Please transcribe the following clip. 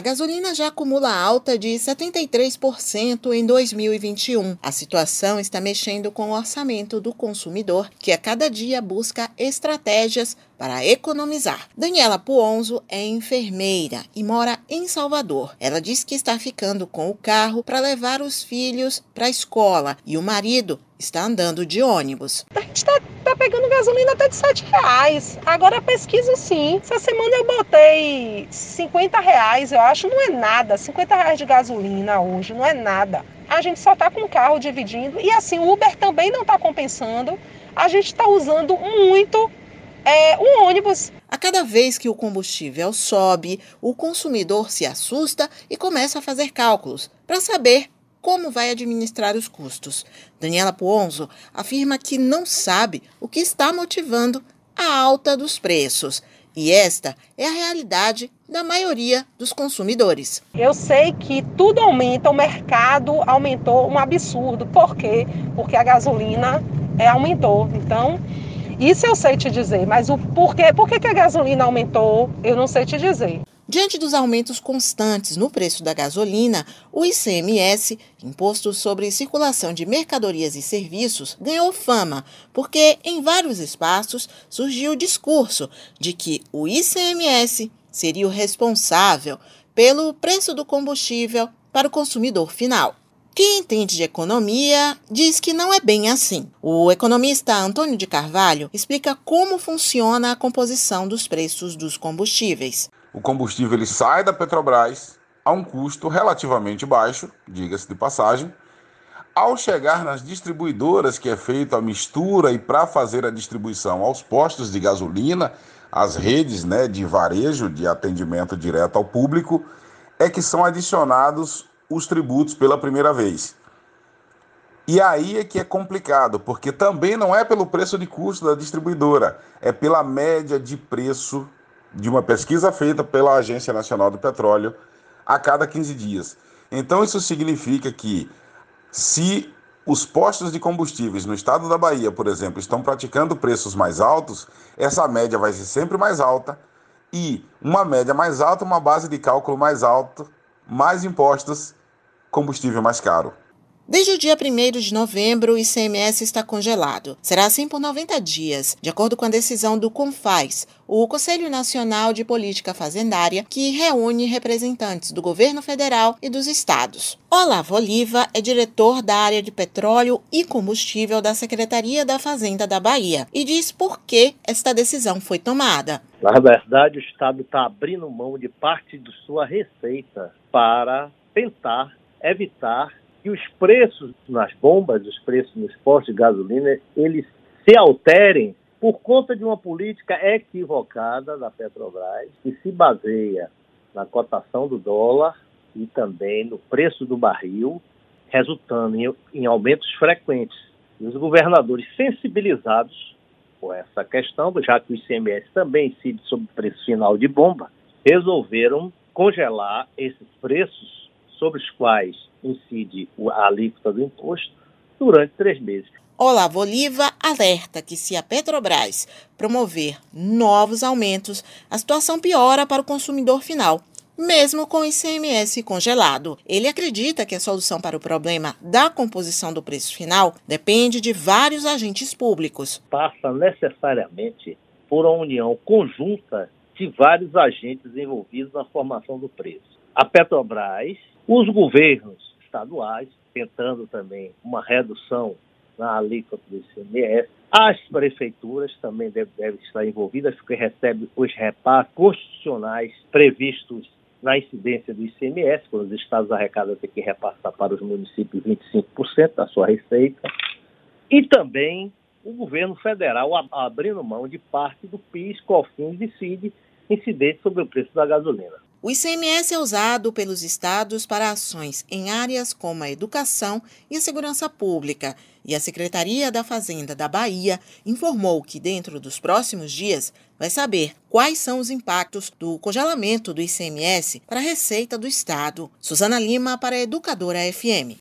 A gasolina já acumula alta de 73% em 2021. A situação está mexendo com o orçamento do consumidor, que a cada dia busca estratégias para economizar. Daniela Puonzo é enfermeira e mora em Salvador. Ela diz que está ficando com o carro para levar os filhos para a escola e o marido está andando de ônibus. A gente está tá pegando gasolina até de 7 reais. Agora a pesquisa sim. Essa semana eu botei 50 reais, eu acho, não é nada. 50 reais de gasolina hoje não é nada. A gente só está com o carro dividindo e assim o Uber também não está compensando. A gente está usando muito é, um ônibus. A cada vez que o combustível sobe, o consumidor se assusta e começa a fazer cálculos para saber como vai administrar os custos. Daniela Puonzo afirma que não sabe o que está motivando a alta dos preços. E esta é a realidade da maioria dos consumidores. Eu sei que tudo aumenta, o mercado aumentou um absurdo. Por quê? Porque a gasolina é, aumentou. Então, isso eu sei te dizer, mas o porquê, por que a gasolina aumentou, eu não sei te dizer. Diante dos aumentos constantes no preço da gasolina, o ICMS, Imposto sobre Circulação de Mercadorias e Serviços, ganhou fama, porque em vários espaços surgiu o discurso de que o ICMS seria o responsável pelo preço do combustível para o consumidor final. Quem entende de economia diz que não é bem assim. O economista Antônio de Carvalho explica como funciona a composição dos preços dos combustíveis. O combustível ele sai da Petrobras a um custo relativamente baixo, diga-se de passagem. Ao chegar nas distribuidoras, que é feita a mistura e para fazer a distribuição aos postos de gasolina, as redes né, de varejo de atendimento direto ao público, é que são adicionados os tributos pela primeira vez. E aí é que é complicado, porque também não é pelo preço de custo da distribuidora, é pela média de preço de uma pesquisa feita pela Agência Nacional do Petróleo a cada 15 dias. Então isso significa que se os postos de combustíveis no estado da Bahia, por exemplo, estão praticando preços mais altos, essa média vai ser sempre mais alta e uma média mais alta, uma base de cálculo mais alta, mais impostos combustível mais caro. Desde o dia 1 de novembro, o ICMS está congelado. Será assim por 90 dias, de acordo com a decisão do CONFAS, o Conselho Nacional de Política Fazendária, que reúne representantes do governo federal e dos estados. Olavo Oliva é diretor da área de petróleo e combustível da Secretaria da Fazenda da Bahia e diz por que esta decisão foi tomada. Na verdade, o Estado está abrindo mão de parte de sua receita para tentar evitar que os preços nas bombas, os preços nos postos de gasolina, eles se alterem por conta de uma política equivocada da Petrobras, que se baseia na cotação do dólar e também no preço do barril, resultando em, em aumentos frequentes. E os governadores sensibilizados com essa questão, já que o ICMS também incide sobre o preço final de bomba, resolveram congelar esses preços sobre os quais incide a alíquota do imposto durante três meses. Olavo Oliva alerta que se a Petrobras promover novos aumentos, a situação piora para o consumidor final, mesmo com o ICMS congelado. Ele acredita que a solução para o problema da composição do preço final depende de vários agentes públicos. Passa necessariamente por uma união conjunta de vários agentes envolvidos na formação do preço. A Petrobras os governos estaduais, tentando também uma redução na alíquota do ICMS, as prefeituras também devem, estar envolvidas, porque recebem os repasses constitucionais previstos na incidência do ICMS, quando os estados arrecadam têm que repassar para os municípios 25% da sua receita, e também o governo federal abrindo mão de parte do PIS, COFINS e CID incidente sobre o preço da gasolina. O ICMS é usado pelos estados para ações em áreas como a educação e a segurança pública, e a Secretaria da Fazenda da Bahia informou que dentro dos próximos dias vai saber quais são os impactos do congelamento do ICMS para a receita do estado. Suzana Lima para a Educadora FM.